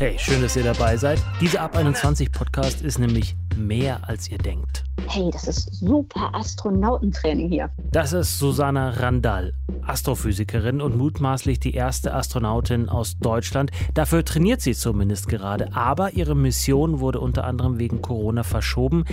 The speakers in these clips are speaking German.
Hey, schön, dass ihr dabei seid. Dieser Ab 21 Podcast ist nämlich mehr als ihr denkt. Hey, das ist super Astronautentraining hier. Das ist Susanna Randall, Astrophysikerin und mutmaßlich die erste Astronautin aus Deutschland. Dafür trainiert sie zumindest gerade, aber ihre Mission wurde unter anderem wegen Corona verschoben.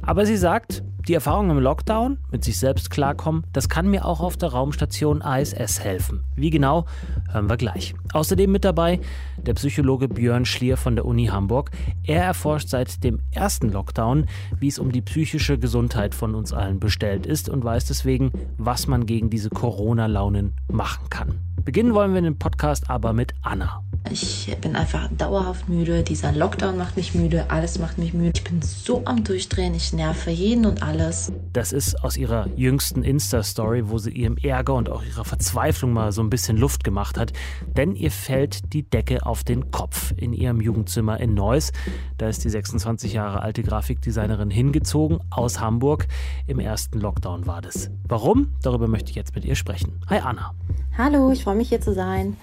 Aber sie sagt, die Erfahrung im Lockdown, mit sich selbst klarkommen, das kann mir auch auf der Raumstation ISS helfen. Wie genau, hören wir gleich. Außerdem mit dabei der Psychologe Björn Schlier von der Uni Hamburg. Er erforscht seit dem ersten Lockdown, wie es um die psychische Gesundheit von uns allen bestellt ist und weiß deswegen, was man gegen diese Corona-Launen machen kann. Beginnen wollen wir den Podcast aber mit Anna. Ich bin einfach dauerhaft müde. Dieser Lockdown macht mich müde. Alles macht mich müde. Ich bin so am Durchdrehen. Ich nerve jeden und alles. Das ist aus ihrer jüngsten Insta-Story, wo sie ihrem Ärger und auch ihrer Verzweiflung mal so ein bisschen Luft gemacht hat. Denn ihr fällt die Decke auf den Kopf in ihrem Jugendzimmer in Neuss. Da ist die 26 Jahre alte Grafikdesignerin hingezogen aus Hamburg. Im ersten Lockdown war das. Warum? Darüber möchte ich jetzt mit ihr sprechen. Hi Anna. Hallo, ich freue mich hier zu sein.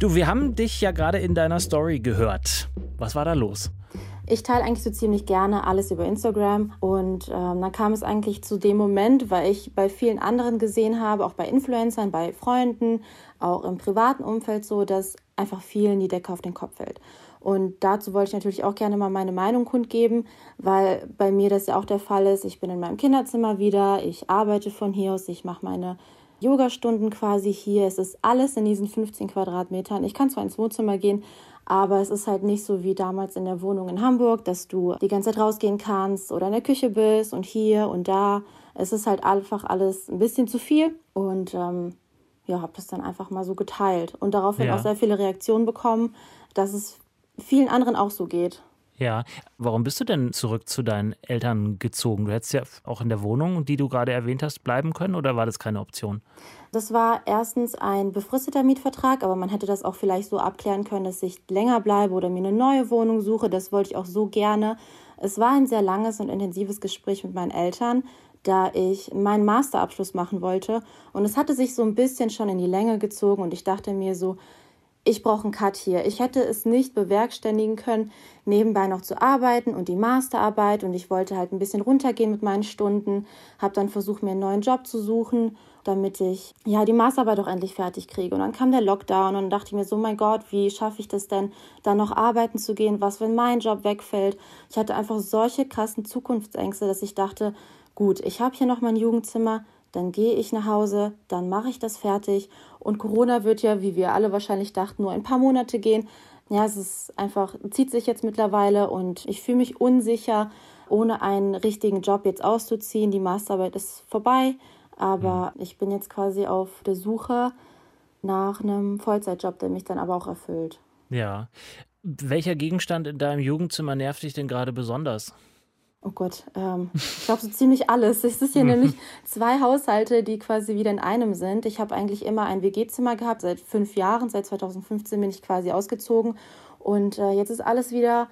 Du, wir haben dich ja gerade in deiner Story gehört. Was war da los? Ich teile eigentlich so ziemlich gerne alles über Instagram und ähm, dann kam es eigentlich zu dem Moment, weil ich bei vielen anderen gesehen habe, auch bei Influencern, bei Freunden, auch im privaten Umfeld so, dass einfach vielen die Decke auf den Kopf fällt. Und dazu wollte ich natürlich auch gerne mal meine Meinung kundgeben, weil bei mir das ja auch der Fall ist. Ich bin in meinem Kinderzimmer wieder, ich arbeite von hier aus, ich mache meine Yogastunden quasi hier. Es ist alles in diesen 15 Quadratmetern. Ich kann zwar ins Wohnzimmer gehen, aber es ist halt nicht so wie damals in der Wohnung in Hamburg, dass du die ganze Zeit rausgehen kannst oder in der Küche bist und hier und da. Es ist halt einfach alles ein bisschen zu viel und ähm, ja, habe das dann einfach mal so geteilt und daraufhin ja. auch sehr viele Reaktionen bekommen, dass es vielen anderen auch so geht. Ja, warum bist du denn zurück zu deinen Eltern gezogen? Du hättest ja auch in der Wohnung, die du gerade erwähnt hast, bleiben können oder war das keine Option? Das war erstens ein befristeter Mietvertrag, aber man hätte das auch vielleicht so abklären können, dass ich länger bleibe oder mir eine neue Wohnung suche. Das wollte ich auch so gerne. Es war ein sehr langes und intensives Gespräch mit meinen Eltern, da ich meinen Masterabschluss machen wollte. Und es hatte sich so ein bisschen schon in die Länge gezogen und ich dachte mir so, ich brauche einen Cut hier. Ich hätte es nicht bewerkstelligen können, nebenbei noch zu arbeiten und die Masterarbeit und ich wollte halt ein bisschen runtergehen mit meinen Stunden, habe dann versucht, mir einen neuen Job zu suchen, damit ich ja die Masterarbeit auch endlich fertig kriege. Und dann kam der Lockdown und dann dachte ich mir so, mein Gott, wie schaffe ich das denn, da noch arbeiten zu gehen? Was, wenn mein Job wegfällt? Ich hatte einfach solche krassen Zukunftsängste, dass ich dachte, gut, ich habe hier noch mein Jugendzimmer, dann gehe ich nach Hause, dann mache ich das fertig. Und Corona wird ja, wie wir alle wahrscheinlich dachten, nur ein paar Monate gehen. Ja, es ist einfach, zieht sich jetzt mittlerweile und ich fühle mich unsicher, ohne einen richtigen Job jetzt auszuziehen. Die Masterarbeit ist vorbei, aber mhm. ich bin jetzt quasi auf der Suche nach einem Vollzeitjob, der mich dann aber auch erfüllt. Ja. Welcher Gegenstand in deinem Jugendzimmer nervt dich denn gerade besonders? Oh Gott, ähm, ich glaube so ziemlich alles. Es ist hier nämlich zwei Haushalte, die quasi wieder in einem sind. Ich habe eigentlich immer ein WG-Zimmer gehabt, seit fünf Jahren, seit 2015 bin ich quasi ausgezogen. Und äh, jetzt ist alles wieder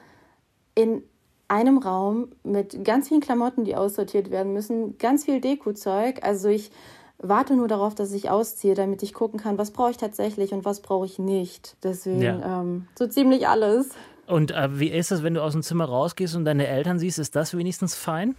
in einem Raum mit ganz vielen Klamotten, die aussortiert werden müssen, ganz viel Dekozeug. Also ich warte nur darauf, dass ich ausziehe, damit ich gucken kann, was brauche ich tatsächlich und was brauche ich nicht. Deswegen ja. ähm, so ziemlich alles. Und äh, wie ist es, wenn du aus dem Zimmer rausgehst und deine Eltern siehst? Ist das wenigstens fein?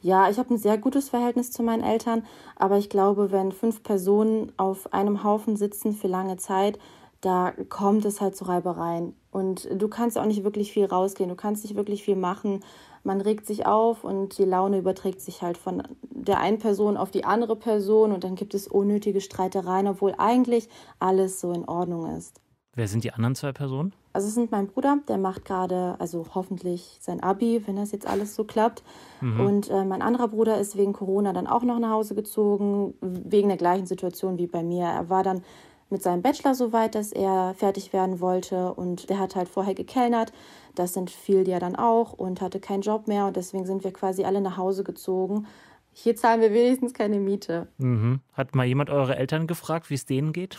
Ja, ich habe ein sehr gutes Verhältnis zu meinen Eltern, aber ich glaube, wenn fünf Personen auf einem Haufen sitzen für lange Zeit, da kommt es halt zu Reibereien. Und du kannst auch nicht wirklich viel rausgehen, du kannst nicht wirklich viel machen. Man regt sich auf und die Laune überträgt sich halt von der einen Person auf die andere Person und dann gibt es unnötige Streitereien, obwohl eigentlich alles so in Ordnung ist. Wer sind die anderen zwei Personen? Also es sind mein Bruder, der macht gerade, also hoffentlich sein Abi, wenn das jetzt alles so klappt. Mhm. Und äh, mein anderer Bruder ist wegen Corona dann auch noch nach Hause gezogen, wegen der gleichen Situation wie bei mir. Er war dann mit seinem Bachelor so weit, dass er fertig werden wollte und der hat halt vorher gekellnert. Das sind viel ja dann auch und hatte keinen Job mehr und deswegen sind wir quasi alle nach Hause gezogen. Hier zahlen wir wenigstens keine Miete. Mhm. Hat mal jemand eure Eltern gefragt, wie es denen geht?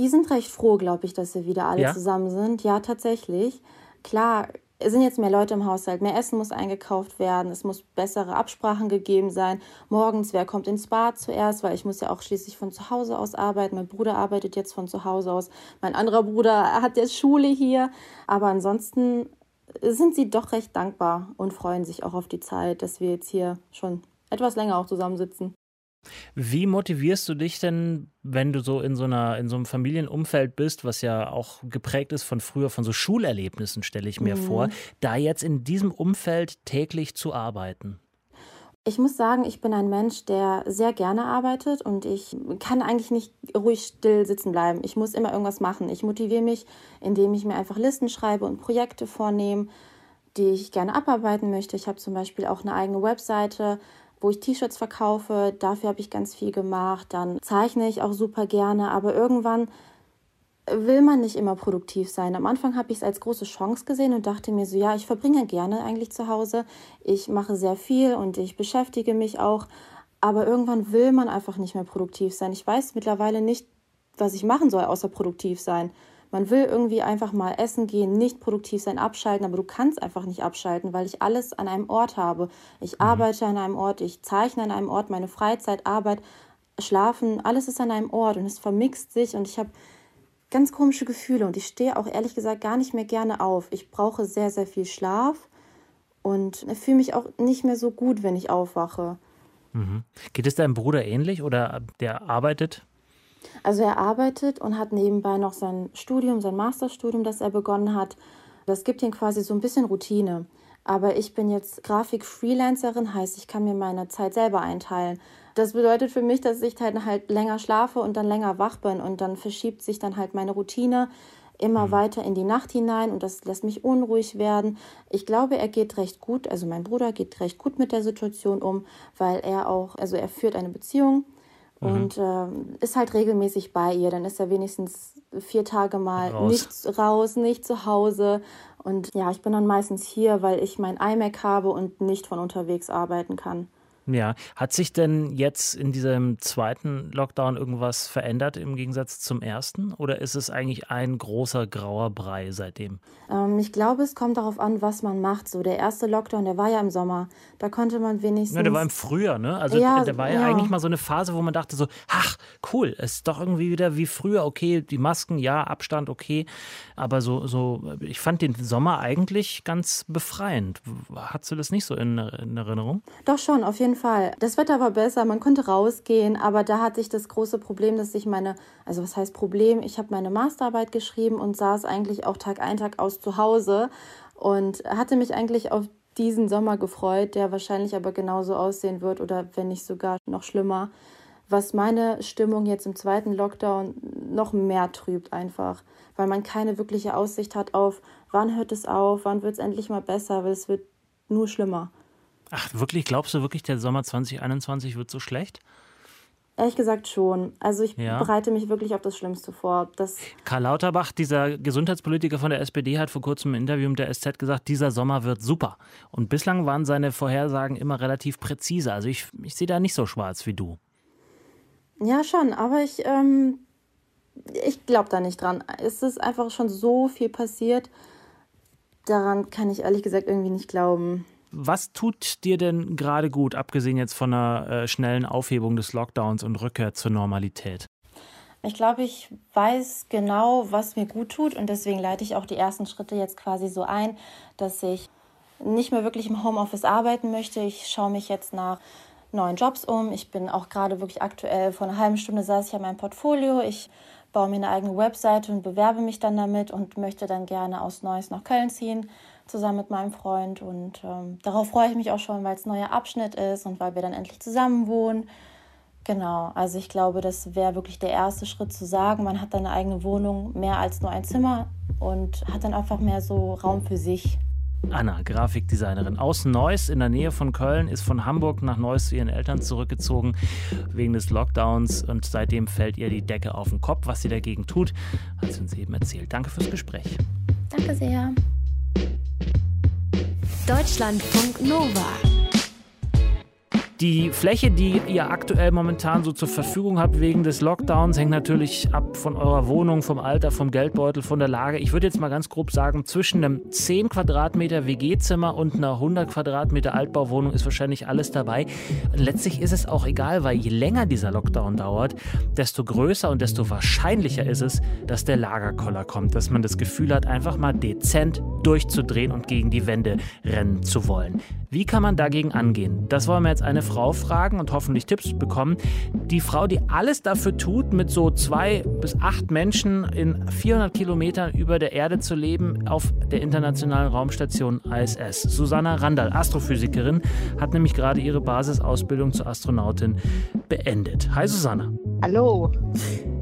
Die sind recht froh, glaube ich, dass wir wieder alle ja? zusammen sind. Ja, tatsächlich. Klar, es sind jetzt mehr Leute im Haushalt, mehr Essen muss eingekauft werden, es muss bessere Absprachen gegeben sein. Morgens, wer kommt ins Bad zuerst, weil ich muss ja auch schließlich von zu Hause aus arbeiten. Mein Bruder arbeitet jetzt von zu Hause aus. Mein anderer Bruder hat jetzt Schule hier. Aber ansonsten sind sie doch recht dankbar und freuen sich auch auf die Zeit, dass wir jetzt hier schon etwas länger auch zusammensitzen. Wie motivierst du dich denn, wenn du so in so einer in so einem Familienumfeld bist, was ja auch geprägt ist von früher von so Schulerlebnissen, stelle ich mir mhm. vor, da jetzt in diesem Umfeld täglich zu arbeiten? Ich muss sagen, ich bin ein Mensch, der sehr gerne arbeitet und ich kann eigentlich nicht ruhig still sitzen bleiben. Ich muss immer irgendwas machen. Ich motiviere mich, indem ich mir einfach Listen schreibe und Projekte vornehme, die ich gerne abarbeiten möchte. Ich habe zum Beispiel auch eine eigene Webseite, wo ich T-Shirts verkaufe. Dafür habe ich ganz viel gemacht. Dann zeichne ich auch super gerne. Aber irgendwann will man nicht immer produktiv sein. Am Anfang habe ich es als große Chance gesehen und dachte mir so, ja, ich verbringe gerne eigentlich zu Hause. Ich mache sehr viel und ich beschäftige mich auch. Aber irgendwann will man einfach nicht mehr produktiv sein. Ich weiß mittlerweile nicht, was ich machen soll, außer produktiv sein. Man will irgendwie einfach mal essen gehen, nicht produktiv sein, abschalten, aber du kannst einfach nicht abschalten, weil ich alles an einem Ort habe. Ich mhm. arbeite an einem Ort, ich zeichne an einem Ort, meine Freizeit, Arbeit, Schlafen, alles ist an einem Ort und es vermixt sich und ich habe ganz komische Gefühle und ich stehe auch ehrlich gesagt gar nicht mehr gerne auf. Ich brauche sehr, sehr viel Schlaf und fühle mich auch nicht mehr so gut, wenn ich aufwache. Mhm. Geht es deinem Bruder ähnlich oder der arbeitet? Also er arbeitet und hat nebenbei noch sein Studium, sein Masterstudium, das er begonnen hat. Das gibt ihm quasi so ein bisschen Routine. Aber ich bin jetzt Grafik-Freelancerin, heißt, ich kann mir meine Zeit selber einteilen. Das bedeutet für mich, dass ich halt, halt länger schlafe und dann länger wach bin und dann verschiebt sich dann halt meine Routine immer mhm. weiter in die Nacht hinein und das lässt mich unruhig werden. Ich glaube, er geht recht gut, also mein Bruder geht recht gut mit der Situation um, weil er auch, also er führt eine Beziehung mhm. und äh, ist halt regelmäßig bei ihr. Dann ist er wenigstens vier Tage mal raus. nicht raus, nicht zu Hause. Und ja, ich bin dann meistens hier, weil ich mein iMac habe und nicht von unterwegs arbeiten kann. Ja, hat sich denn jetzt in diesem zweiten Lockdown irgendwas verändert im Gegensatz zum ersten? Oder ist es eigentlich ein großer grauer Brei seitdem? Ähm, ich glaube, es kommt darauf an, was man macht. So der erste Lockdown, der war ja im Sommer. Da konnte man wenigstens. Ja, der war im Frühjahr, ne? Also ja, der war ja, ja, eigentlich mal so eine Phase, wo man dachte so, ach, cool, es ist doch irgendwie wieder wie früher. Okay, die Masken, ja, Abstand, okay. Aber so, so, ich fand den Sommer eigentlich ganz befreiend. Hattest du das nicht so in, in Erinnerung? Doch schon, auf jeden Fall. Fall. Das Wetter war besser, man konnte rausgehen, aber da hatte ich das große Problem, dass ich meine, also was heißt Problem? Ich habe meine Masterarbeit geschrieben und saß eigentlich auch Tag ein, Tag aus zu Hause und hatte mich eigentlich auf diesen Sommer gefreut, der wahrscheinlich aber genauso aussehen wird oder wenn nicht sogar noch schlimmer, was meine Stimmung jetzt im zweiten Lockdown noch mehr trübt einfach, weil man keine wirkliche Aussicht hat auf, wann hört es auf, wann wird es endlich mal besser, weil es wird nur schlimmer. Ach, wirklich? Glaubst du wirklich, der Sommer 2021 wird so schlecht? Ehrlich gesagt schon. Also ich ja. bereite mich wirklich auf das Schlimmste vor. Das Karl Lauterbach, dieser Gesundheitspolitiker von der SPD, hat vor kurzem im Interview mit der SZ gesagt, dieser Sommer wird super. Und bislang waren seine Vorhersagen immer relativ präzise. Also ich, ich sehe da nicht so schwarz wie du. Ja, schon. Aber ich, ähm, ich glaube da nicht dran. Es ist einfach schon so viel passiert. Daran kann ich ehrlich gesagt irgendwie nicht glauben. Was tut dir denn gerade gut, abgesehen jetzt von einer äh, schnellen Aufhebung des Lockdowns und Rückkehr zur Normalität? Ich glaube, ich weiß genau, was mir gut tut und deswegen leite ich auch die ersten Schritte jetzt quasi so ein, dass ich nicht mehr wirklich im Homeoffice arbeiten möchte. Ich schaue mich jetzt nach neuen Jobs um. Ich bin auch gerade wirklich aktuell, vor einer halben Stunde saß ich an meinem Portfolio. Ich baue mir eine eigene Webseite und bewerbe mich dann damit und möchte dann gerne aus Neuss nach Köln ziehen zusammen mit meinem Freund. Und ähm, darauf freue ich mich auch schon, weil es ein neuer Abschnitt ist und weil wir dann endlich zusammen wohnen. Genau, also ich glaube, das wäre wirklich der erste Schritt zu sagen, man hat eine eigene Wohnung, mehr als nur ein Zimmer und hat dann einfach mehr so Raum für sich. Anna, Grafikdesignerin aus Neuss in der Nähe von Köln, ist von Hamburg nach Neuss zu ihren Eltern zurückgezogen wegen des Lockdowns und seitdem fällt ihr die Decke auf den Kopf. Was sie dagegen tut, hat sie uns eben erzählt. Danke fürs Gespräch. Danke sehr. Deutschlandfunk Nova Die Fläche, die ihr aktuell momentan so zur Verfügung habt wegen des Lockdowns, hängt natürlich ab von eurer Wohnung, vom Alter, vom Geldbeutel, von der Lage. Ich würde jetzt mal ganz grob sagen, zwischen einem 10 Quadratmeter WG-Zimmer und einer 100 Quadratmeter Altbauwohnung ist wahrscheinlich alles dabei. Letztlich ist es auch egal, weil je länger dieser Lockdown dauert, desto größer und desto wahrscheinlicher ist es, dass der Lagerkoller kommt, dass man das Gefühl hat, einfach mal dezent durchzudrehen und gegen die Wände rennen zu wollen. Wie kann man dagegen angehen? Das wollen wir jetzt eine Frau fragen und hoffentlich Tipps bekommen. Die Frau, die alles dafür tut, mit so zwei bis acht Menschen in 400 Kilometern über der Erde zu leben, auf der internationalen Raumstation ISS. Susanna Randall, Astrophysikerin, hat nämlich gerade ihre Basisausbildung zur Astronautin beendet. Hi Susanna. Hallo.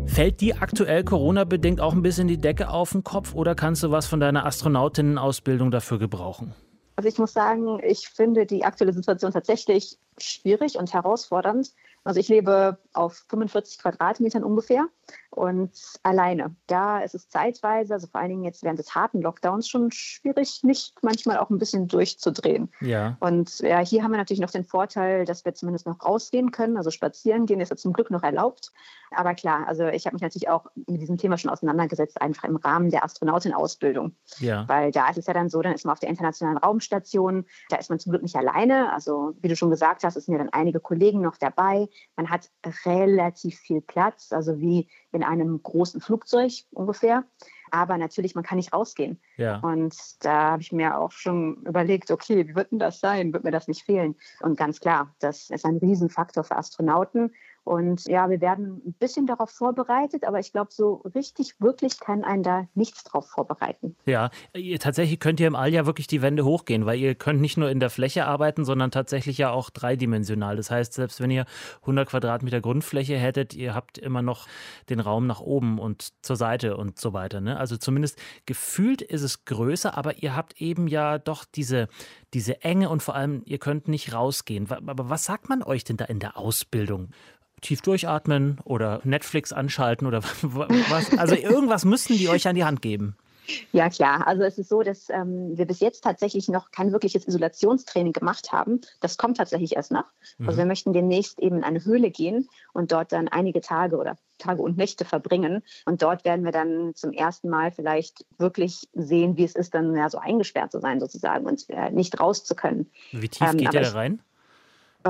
Fällt die aktuell Corona-bedingt auch ein bisschen die Decke auf den Kopf oder kannst du was von deiner Astronautinnen-Ausbildung dafür gebrauchen? Also ich muss sagen, ich finde die aktuelle Situation tatsächlich schwierig und herausfordernd. Also ich lebe auf 45 Quadratmetern ungefähr und alleine. Da ist es zeitweise, also vor allen Dingen jetzt während des harten Lockdowns, schon schwierig, nicht manchmal auch ein bisschen durchzudrehen. Ja. Und ja, hier haben wir natürlich noch den Vorteil, dass wir zumindest noch rausgehen können. Also spazieren gehen ist ja zum Glück noch erlaubt. Aber klar, also ich habe mich natürlich auch mit diesem Thema schon auseinandergesetzt, einfach im Rahmen der Astronautin-Ausbildung. Ja. Weil da ist es ja dann so, dann ist man auf der internationalen Raumstation, da ist man zum Glück nicht alleine. Also wie du schon gesagt hast, es sind ja dann einige Kollegen noch dabei. Man hat relativ viel Platz, also wie in einem großen Flugzeug ungefähr. Aber natürlich, man kann nicht rausgehen. Ja. Und da habe ich mir auch schon überlegt, okay, wie wird denn das sein? Wird mir das nicht fehlen? Und ganz klar, das ist ein Riesenfaktor für Astronauten. Und ja, wir werden ein bisschen darauf vorbereitet, aber ich glaube, so richtig, wirklich kann einen da nichts drauf vorbereiten. Ja, ihr, tatsächlich könnt ihr im All ja wirklich die Wände hochgehen, weil ihr könnt nicht nur in der Fläche arbeiten, sondern tatsächlich ja auch dreidimensional. Das heißt, selbst wenn ihr 100 Quadratmeter Grundfläche hättet, ihr habt immer noch den Raum nach oben und zur Seite und so weiter. Ne? Also zumindest gefühlt ist es größer, aber ihr habt eben ja doch diese, diese Enge und vor allem, ihr könnt nicht rausgehen. Aber was sagt man euch denn da in der Ausbildung? Tief durchatmen oder Netflix anschalten oder was? Also irgendwas müssten die euch an die Hand geben. Ja, klar. Also es ist so, dass ähm, wir bis jetzt tatsächlich noch kein wirkliches Isolationstraining gemacht haben. Das kommt tatsächlich erst noch. Mhm. Also wir möchten demnächst eben in eine Höhle gehen und dort dann einige Tage oder Tage und Nächte verbringen. Und dort werden wir dann zum ersten Mal vielleicht wirklich sehen, wie es ist, dann ja so eingesperrt zu sein sozusagen und äh, nicht raus zu können. Wie tief ähm, geht ihr da rein?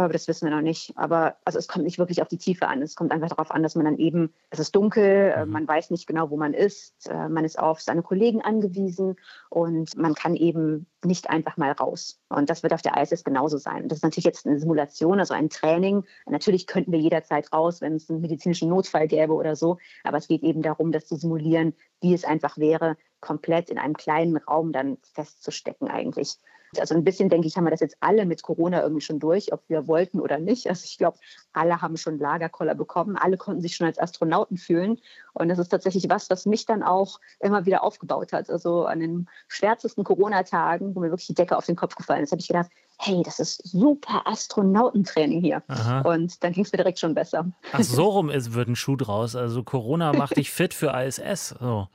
Aber das wissen wir noch nicht. Aber also es kommt nicht wirklich auf die Tiefe an. Es kommt einfach darauf an, dass man dann eben, es ist dunkel, äh, mhm. man weiß nicht genau, wo man ist, äh, man ist auf seine Kollegen angewiesen und man kann eben nicht einfach mal raus. Und das wird auf der ISS genauso sein. Das ist natürlich jetzt eine Simulation, also ein Training. Natürlich könnten wir jederzeit raus, wenn es einen medizinischen Notfall gäbe oder so. Aber es geht eben darum, das zu simulieren, wie es einfach wäre, komplett in einem kleinen Raum dann festzustecken eigentlich. Also ein bisschen, denke ich, haben wir das jetzt alle mit Corona irgendwie schon durch, ob wir wollten oder nicht. Also ich glaube, alle haben schon Lagerkoller bekommen, alle konnten sich schon als Astronauten fühlen. Und das ist tatsächlich was, was mich dann auch immer wieder aufgebaut hat. Also an den schwärzesten Corona-Tagen, wo mir wirklich die Decke auf den Kopf gefallen ist, habe ich gedacht, hey, das ist super Astronautentraining hier. Aha. Und dann ging es mir direkt schon besser. Ach, so rum ist, wird ein Schuh draus. Also Corona macht dich fit für ISS. So.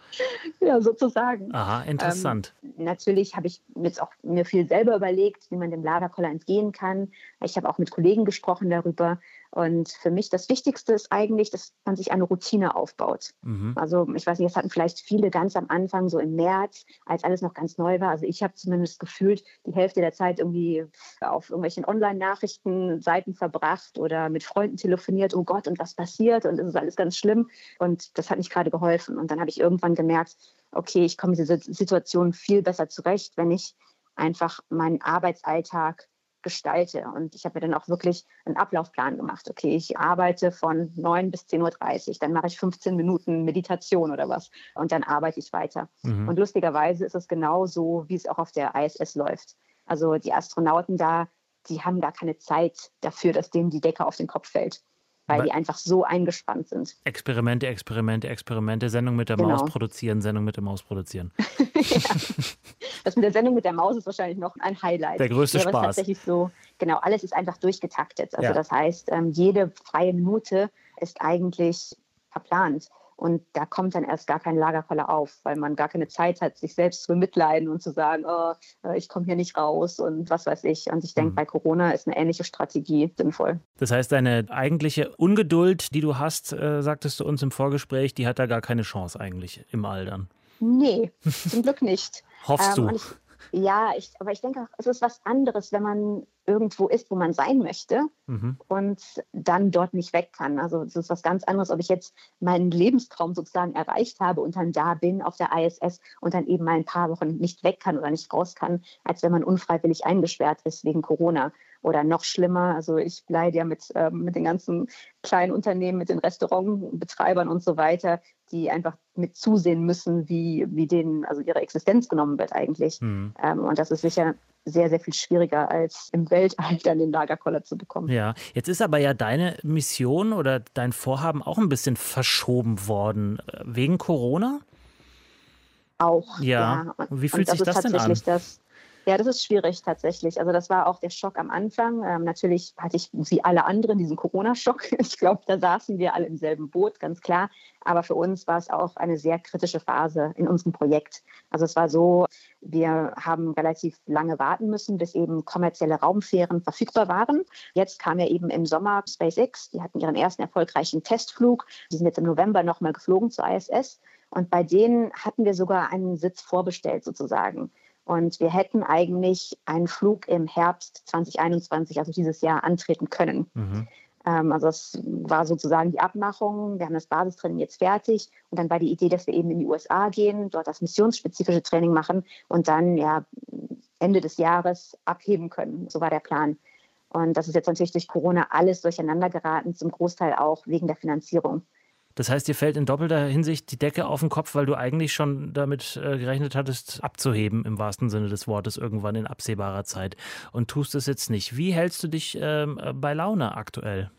Ja, sozusagen. Aha, interessant. Ähm, natürlich habe ich jetzt auch mir viel selber überlegt, wie man dem Lagerkoller entgehen kann. Ich habe auch mit Kollegen gesprochen darüber. Und für mich das Wichtigste ist eigentlich, dass man sich eine Routine aufbaut. Mhm. Also ich weiß nicht, das hatten vielleicht viele ganz am Anfang, so im März, als alles noch ganz neu war. Also ich habe zumindest gefühlt die Hälfte der Zeit irgendwie auf irgendwelchen Online-Nachrichtenseiten verbracht oder mit Freunden telefoniert, oh Gott, und was passiert? Und es ist alles ganz schlimm. Und das hat nicht gerade geholfen. Und dann habe ich irgendwann gemerkt, okay, ich komme mit dieser Situation viel besser zurecht, wenn ich einfach meinen Arbeitsalltag gestalte. Und ich habe mir dann auch wirklich einen Ablaufplan gemacht. Okay, ich arbeite von 9 bis 10.30 Uhr, dann mache ich 15 Minuten Meditation oder was und dann arbeite ich weiter. Mhm. Und lustigerweise ist es genau so, wie es auch auf der ISS läuft. Also die Astronauten da, die haben gar keine Zeit dafür, dass denen die Decke auf den Kopf fällt weil die einfach so eingespannt sind. Experimente, Experimente, Experimente, Sendung mit der genau. Maus produzieren, Sendung mit der Maus produzieren. ja. Das mit der Sendung mit der Maus ist wahrscheinlich noch ein Highlight. Der größte ja, Spaß. tatsächlich so, genau, alles ist einfach durchgetaktet. Also ja. das heißt, ähm, jede freie Minute ist eigentlich verplant. Und da kommt dann erst gar kein Lagerkoller auf, weil man gar keine Zeit hat, sich selbst zu bemitleiden und zu sagen, oh, äh, ich komme hier nicht raus und was weiß ich. Und ich denke, mhm. bei Corona ist eine ähnliche Strategie sinnvoll. Das heißt, deine eigentliche Ungeduld, die du hast, äh, sagtest du uns im Vorgespräch, die hat da gar keine Chance eigentlich im All dann. Nee, zum Glück nicht. Hoffst ähm, du? Ich, ja, ich, aber ich denke, es ist was anderes, wenn man irgendwo ist, wo man sein möchte mhm. und dann dort nicht weg kann. Also es ist was ganz anderes, ob ich jetzt meinen Lebenstraum sozusagen erreicht habe und dann da bin auf der ISS und dann eben mal ein paar Wochen nicht weg kann oder nicht raus kann, als wenn man unfreiwillig eingesperrt ist wegen Corona. Oder noch schlimmer, also ich leide ja mit, äh, mit den ganzen kleinen Unternehmen, mit den Restaurantbetreibern und so weiter, die einfach mit zusehen müssen, wie, wie denen also ihre Existenz genommen wird eigentlich. Mhm. Ähm, und das ist sicher sehr, sehr viel schwieriger, als im Weltall dann den Lagerkoller zu bekommen. Ja, jetzt ist aber ja deine Mission oder dein Vorhaben auch ein bisschen verschoben worden. Wegen Corona? Auch. Ja. ja. Wie fühlt sich das, das denn an? Das, ja, das ist schwierig tatsächlich. Also das war auch der Schock am Anfang. Ähm, natürlich hatte ich wie alle anderen diesen Corona-Schock. Ich glaube, da saßen wir alle im selben Boot, ganz klar. Aber für uns war es auch eine sehr kritische Phase in unserem Projekt. Also es war so, wir haben relativ lange warten müssen, bis eben kommerzielle Raumfähren verfügbar waren. Jetzt kam ja eben im Sommer SpaceX. Die hatten ihren ersten erfolgreichen Testflug. Die sind jetzt im November nochmal geflogen zur ISS. Und bei denen hatten wir sogar einen Sitz vorbestellt sozusagen. Und wir hätten eigentlich einen Flug im Herbst 2021, also dieses Jahr, antreten können. Mhm. Ähm, also das war sozusagen die Abmachung. Wir haben das Basistraining jetzt fertig. Und dann war die Idee, dass wir eben in die USA gehen, dort das missionsspezifische Training machen und dann ja Ende des Jahres abheben können. So war der Plan. Und das ist jetzt natürlich durch Corona alles durcheinander geraten, zum Großteil auch wegen der Finanzierung. Das heißt, dir fällt in doppelter Hinsicht die Decke auf den Kopf, weil du eigentlich schon damit äh, gerechnet hattest, abzuheben im wahrsten Sinne des Wortes irgendwann in absehbarer Zeit und tust es jetzt nicht. Wie hältst du dich ähm, bei Laune aktuell?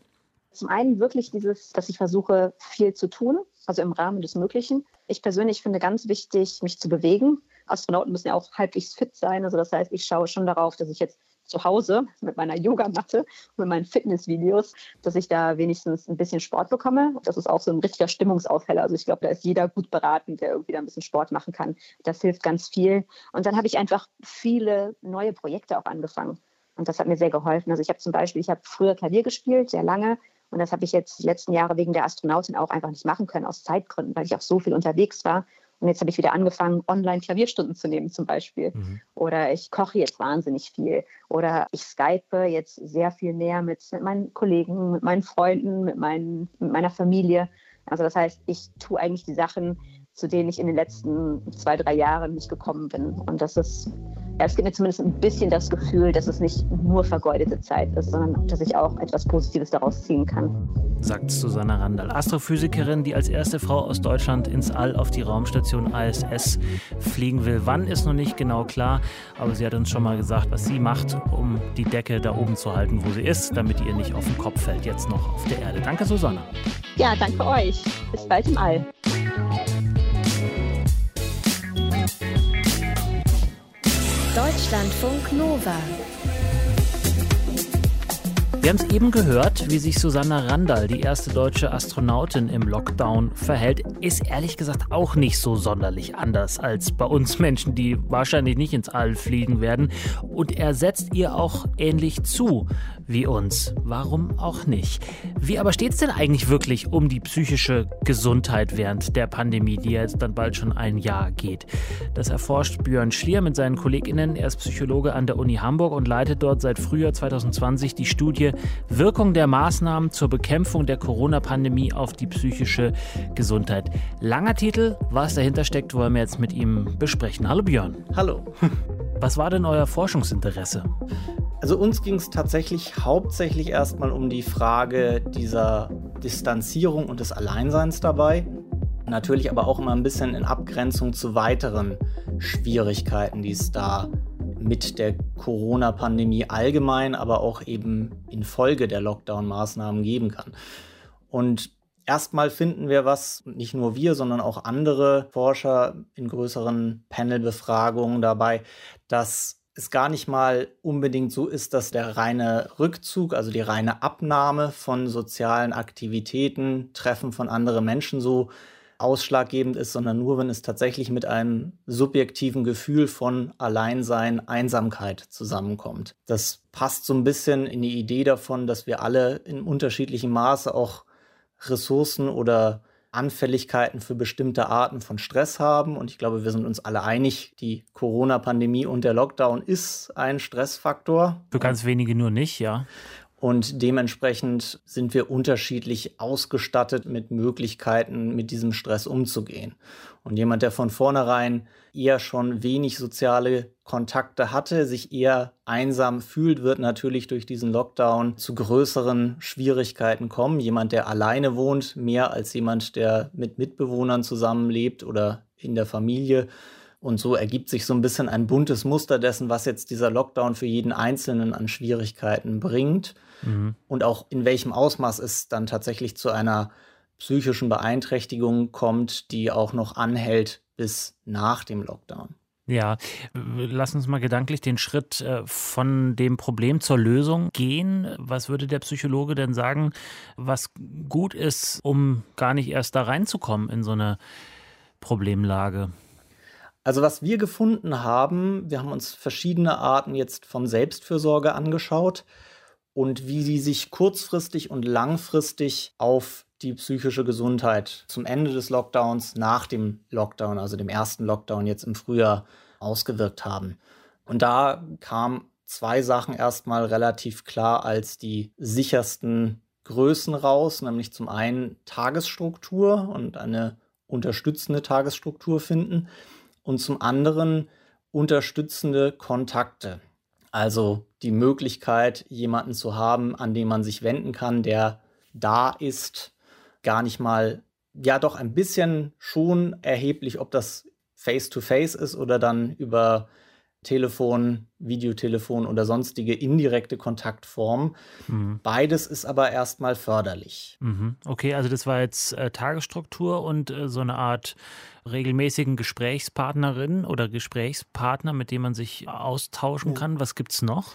Zum einen wirklich dieses, dass ich versuche, viel zu tun, also im Rahmen des Möglichen. Ich persönlich finde ganz wichtig, mich zu bewegen. Astronauten müssen ja auch halbwegs fit sein. Also das heißt, ich schaue schon darauf, dass ich jetzt zu Hause mit meiner Yogamatte und mit meinen Fitnessvideos, dass ich da wenigstens ein bisschen Sport bekomme. Das ist auch so ein richtiger Stimmungsaufheller. Also ich glaube, da ist jeder gut beraten, der irgendwie da ein bisschen Sport machen kann. Das hilft ganz viel. Und dann habe ich einfach viele neue Projekte auch angefangen. Und das hat mir sehr geholfen. Also ich habe zum Beispiel, ich habe früher Klavier gespielt, sehr lange. Und das habe ich jetzt die letzten Jahre wegen der Astronautin auch einfach nicht machen können, aus Zeitgründen, weil ich auch so viel unterwegs war. Und jetzt habe ich wieder angefangen, online Klavierstunden zu nehmen zum Beispiel. Mhm. Oder ich koche jetzt wahnsinnig viel. Oder ich skype jetzt sehr viel mehr mit, mit meinen Kollegen, mit meinen Freunden, mit, meinen, mit meiner Familie. Also das heißt, ich tue eigentlich die Sachen, zu denen ich in den letzten zwei, drei Jahren nicht gekommen bin. Und das ist es gibt mir zumindest ein bisschen das Gefühl, dass es nicht nur vergeudete Zeit ist, sondern dass ich auch etwas Positives daraus ziehen kann. Sagt Susanna Randall, Astrophysikerin, die als erste Frau aus Deutschland ins All auf die Raumstation ISS fliegen will. Wann ist noch nicht genau klar, aber sie hat uns schon mal gesagt, was sie macht, um die Decke da oben zu halten, wo sie ist, damit ihr nicht auf den Kopf fällt, jetzt noch auf der Erde. Danke, Susanna. Ja, danke euch. Bis bald im All. Deutschlandfunk Nova. Wir haben es eben gehört, wie sich Susanna Randall, die erste deutsche Astronautin im Lockdown, verhält. Ist ehrlich gesagt auch nicht so sonderlich anders als bei uns Menschen, die wahrscheinlich nicht ins All fliegen werden. Und er setzt ihr auch ähnlich zu wie uns. Warum auch nicht? Wie aber steht es denn eigentlich wirklich um die psychische Gesundheit während der Pandemie, die jetzt dann bald schon ein Jahr geht? Das erforscht Björn Schlier mit seinen KollegInnen. Er ist Psychologe an der Uni Hamburg und leitet dort seit Frühjahr 2020 die Studie Wirkung der Maßnahmen zur Bekämpfung der Corona-Pandemie auf die psychische Gesundheit. Langer Titel, was dahinter steckt, wollen wir jetzt mit ihm besprechen. Hallo Björn. Hallo. Was war denn euer Forschungsinteresse? Also uns ging es tatsächlich hauptsächlich erstmal um die Frage dieser Distanzierung und des Alleinseins dabei. Natürlich aber auch immer ein bisschen in Abgrenzung zu weiteren Schwierigkeiten, die es da mit der Corona-Pandemie allgemein, aber auch eben infolge der Lockdown-Maßnahmen geben kann. Und erstmal finden wir was, nicht nur wir, sondern auch andere Forscher in größeren Panel-Befragungen dabei, dass es gar nicht mal unbedingt so ist, dass der reine Rückzug, also die reine Abnahme von sozialen Aktivitäten, Treffen von anderen Menschen so ausschlaggebend ist, sondern nur, wenn es tatsächlich mit einem subjektiven Gefühl von Alleinsein, Einsamkeit zusammenkommt. Das passt so ein bisschen in die Idee davon, dass wir alle in unterschiedlichem Maße auch Ressourcen oder Anfälligkeiten für bestimmte Arten von Stress haben. Und ich glaube, wir sind uns alle einig, die Corona-Pandemie und der Lockdown ist ein Stressfaktor. Für ganz wenige nur nicht, ja. Und dementsprechend sind wir unterschiedlich ausgestattet mit Möglichkeiten, mit diesem Stress umzugehen. Und jemand, der von vornherein eher schon wenig soziale Kontakte hatte, sich eher einsam fühlt, wird natürlich durch diesen Lockdown zu größeren Schwierigkeiten kommen. Jemand, der alleine wohnt, mehr als jemand, der mit Mitbewohnern zusammenlebt oder in der Familie. Und so ergibt sich so ein bisschen ein buntes Muster dessen, was jetzt dieser Lockdown für jeden Einzelnen an Schwierigkeiten bringt mhm. und auch in welchem Ausmaß es dann tatsächlich zu einer psychischen Beeinträchtigung kommt, die auch noch anhält bis nach dem Lockdown. Ja, lass uns mal gedanklich den Schritt äh, von dem Problem zur Lösung gehen. Was würde der Psychologe denn sagen, was gut ist, um gar nicht erst da reinzukommen in so eine Problemlage? Also was wir gefunden haben, wir haben uns verschiedene Arten jetzt von Selbstfürsorge angeschaut und wie sie sich kurzfristig und langfristig auf die psychische Gesundheit zum Ende des Lockdowns, nach dem Lockdown, also dem ersten Lockdown jetzt im Frühjahr ausgewirkt haben. Und da kamen zwei Sachen erstmal relativ klar als die sichersten Größen raus, nämlich zum einen Tagesstruktur und eine unterstützende Tagesstruktur finden und zum anderen unterstützende Kontakte. Also die Möglichkeit, jemanden zu haben, an den man sich wenden kann, der da ist, gar nicht mal, ja doch ein bisschen schon erheblich, ob das face-to-face -face ist oder dann über Telefon, Videotelefon oder sonstige indirekte Kontaktformen. Mhm. Beides ist aber erstmal förderlich. Mhm. Okay, also das war jetzt äh, Tagesstruktur und äh, so eine Art regelmäßigen Gesprächspartnerin oder Gesprächspartner, mit dem man sich austauschen kann. Was gibt es noch?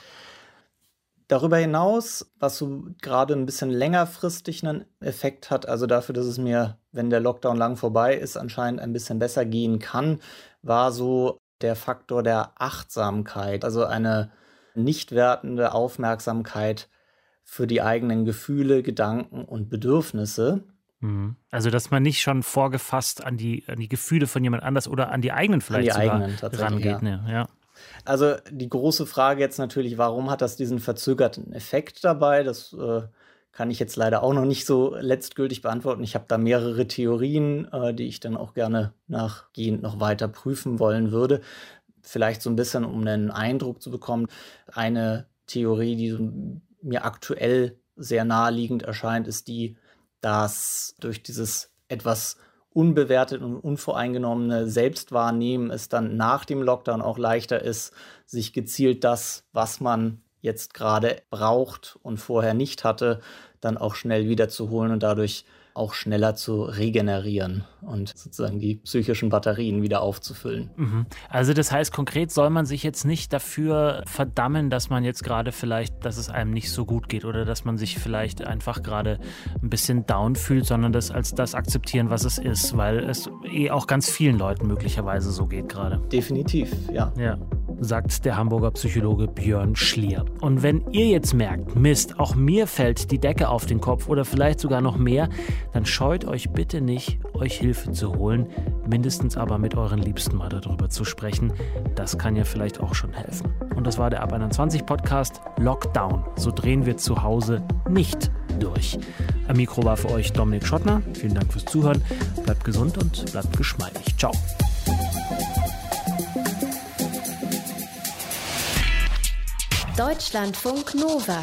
Darüber hinaus, was so gerade ein bisschen längerfristig einen Effekt hat, also dafür, dass es mir, wenn der Lockdown lang vorbei ist, anscheinend ein bisschen besser gehen kann, war so der Faktor der Achtsamkeit, also eine nicht wertende Aufmerksamkeit für die eigenen Gefühle, Gedanken und Bedürfnisse. Mhm. Also, dass man nicht schon vorgefasst an die, an die Gefühle von jemand anders oder an die eigenen vielleicht an die eigenen, rangeht. Ja. Ne? Ja. Also die große Frage jetzt natürlich, warum hat das diesen verzögerten Effekt dabei? Das äh, kann ich jetzt leider auch noch nicht so letztgültig beantworten. Ich habe da mehrere Theorien, äh, die ich dann auch gerne nachgehend noch weiter prüfen wollen würde. Vielleicht so ein bisschen, um einen Eindruck zu bekommen. Eine Theorie, die so mir aktuell sehr naheliegend erscheint, ist die, dass durch dieses etwas unbewertet und unvoreingenommene Selbstwahrnehmen es dann nach dem Lockdown auch leichter ist, sich gezielt das, was man jetzt gerade braucht und vorher nicht hatte, dann auch schnell wiederzuholen und dadurch auch schneller zu regenerieren und sozusagen die psychischen Batterien wieder aufzufüllen. Mhm. Also das heißt, konkret soll man sich jetzt nicht dafür verdammen, dass man jetzt gerade vielleicht, dass es einem nicht so gut geht oder dass man sich vielleicht einfach gerade ein bisschen down fühlt, sondern das als das akzeptieren, was es ist, weil es eh auch ganz vielen Leuten möglicherweise so geht gerade. Definitiv, ja. Ja sagt der Hamburger Psychologe Björn Schlier. Und wenn ihr jetzt merkt, Mist, auch mir fällt die Decke auf den Kopf oder vielleicht sogar noch mehr, dann scheut euch bitte nicht, euch Hilfe zu holen, mindestens aber mit euren Liebsten mal darüber zu sprechen. Das kann ja vielleicht auch schon helfen. Und das war der Ab 21 Podcast Lockdown. So drehen wir zu Hause nicht durch. Am Mikro war für euch Dominik Schottner. Vielen Dank fürs Zuhören. Bleibt gesund und bleibt geschmeidig. Ciao. Deutschlandfunk Nova